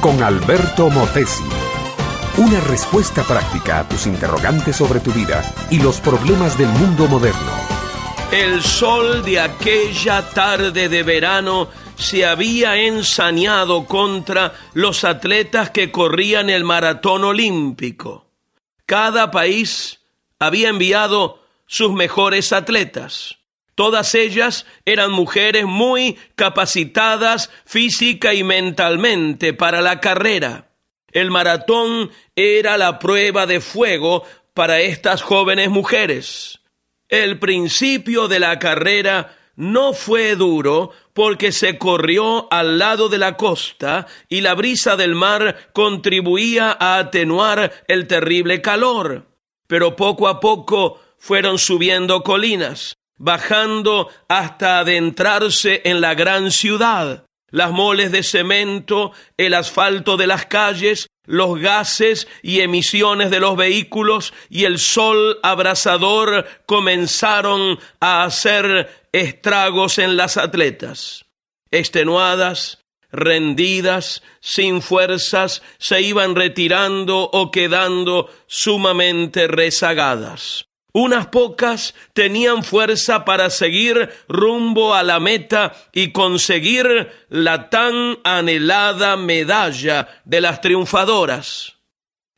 con Alberto Motesi. Una respuesta práctica a tus interrogantes sobre tu vida y los problemas del mundo moderno. El sol de aquella tarde de verano se había ensañado contra los atletas que corrían el maratón olímpico. Cada país había enviado sus mejores atletas. Todas ellas eran mujeres muy capacitadas física y mentalmente para la carrera. El maratón era la prueba de fuego para estas jóvenes mujeres. El principio de la carrera no fue duro porque se corrió al lado de la costa y la brisa del mar contribuía a atenuar el terrible calor. Pero poco a poco fueron subiendo colinas bajando hasta adentrarse en la gran ciudad. Las moles de cemento, el asfalto de las calles, los gases y emisiones de los vehículos y el sol abrasador comenzaron a hacer estragos en las atletas. Extenuadas, rendidas, sin fuerzas, se iban retirando o quedando sumamente rezagadas. Unas pocas tenían fuerza para seguir rumbo a la meta y conseguir la tan anhelada medalla de las triunfadoras.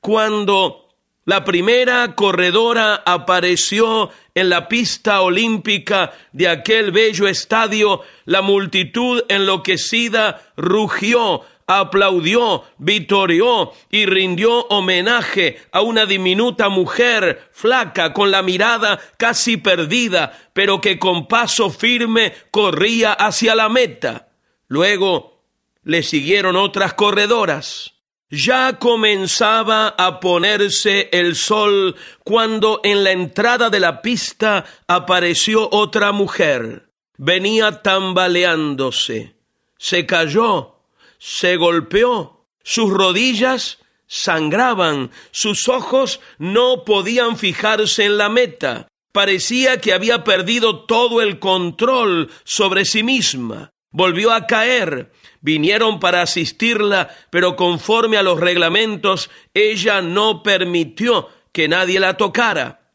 Cuando la primera corredora apareció en la pista olímpica de aquel bello estadio, la multitud enloquecida rugió aplaudió, vitorió y rindió homenaje a una diminuta mujer flaca con la mirada casi perdida, pero que con paso firme corría hacia la meta. Luego le siguieron otras corredoras. Ya comenzaba a ponerse el sol cuando en la entrada de la pista apareció otra mujer. Venía tambaleándose. Se cayó se golpeó, sus rodillas sangraban, sus ojos no podían fijarse en la meta, parecía que había perdido todo el control sobre sí misma. Volvió a caer. Vinieron para asistirla, pero conforme a los reglamentos, ella no permitió que nadie la tocara.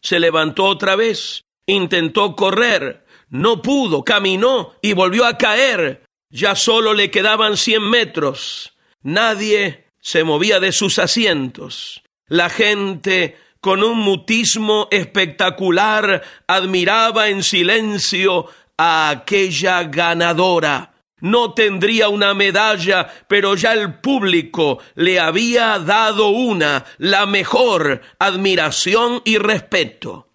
Se levantó otra vez, intentó correr, no pudo, caminó y volvió a caer. Ya solo le quedaban cien metros. Nadie se movía de sus asientos. La gente, con un mutismo espectacular, admiraba en silencio a aquella ganadora. No tendría una medalla, pero ya el público le había dado una, la mejor, admiración y respeto.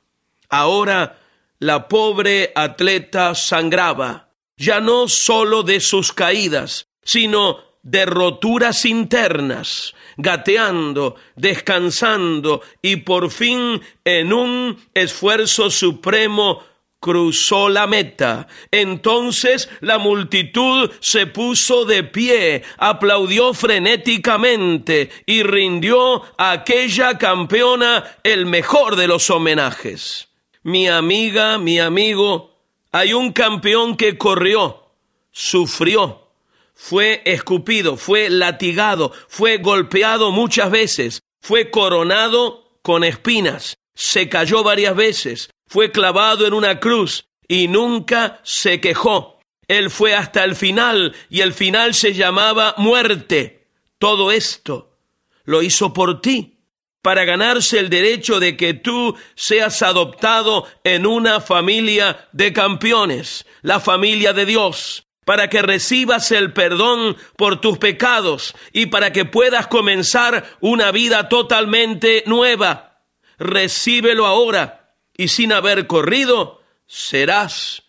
Ahora la pobre atleta sangraba ya no sólo de sus caídas, sino de roturas internas, gateando, descansando y por fin en un esfuerzo supremo cruzó la meta. Entonces la multitud se puso de pie, aplaudió frenéticamente y rindió a aquella campeona el mejor de los homenajes. Mi amiga, mi amigo, hay un campeón que corrió, sufrió, fue escupido, fue latigado, fue golpeado muchas veces, fue coronado con espinas, se cayó varias veces, fue clavado en una cruz y nunca se quejó. Él fue hasta el final y el final se llamaba muerte. Todo esto lo hizo por ti para ganarse el derecho de que tú seas adoptado en una familia de campeones, la familia de Dios, para que recibas el perdón por tus pecados y para que puedas comenzar una vida totalmente nueva. Recíbelo ahora y sin haber corrido, serás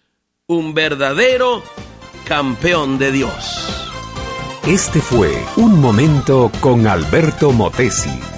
un verdadero campeón de Dios. Este fue Un Momento con Alberto Motesi.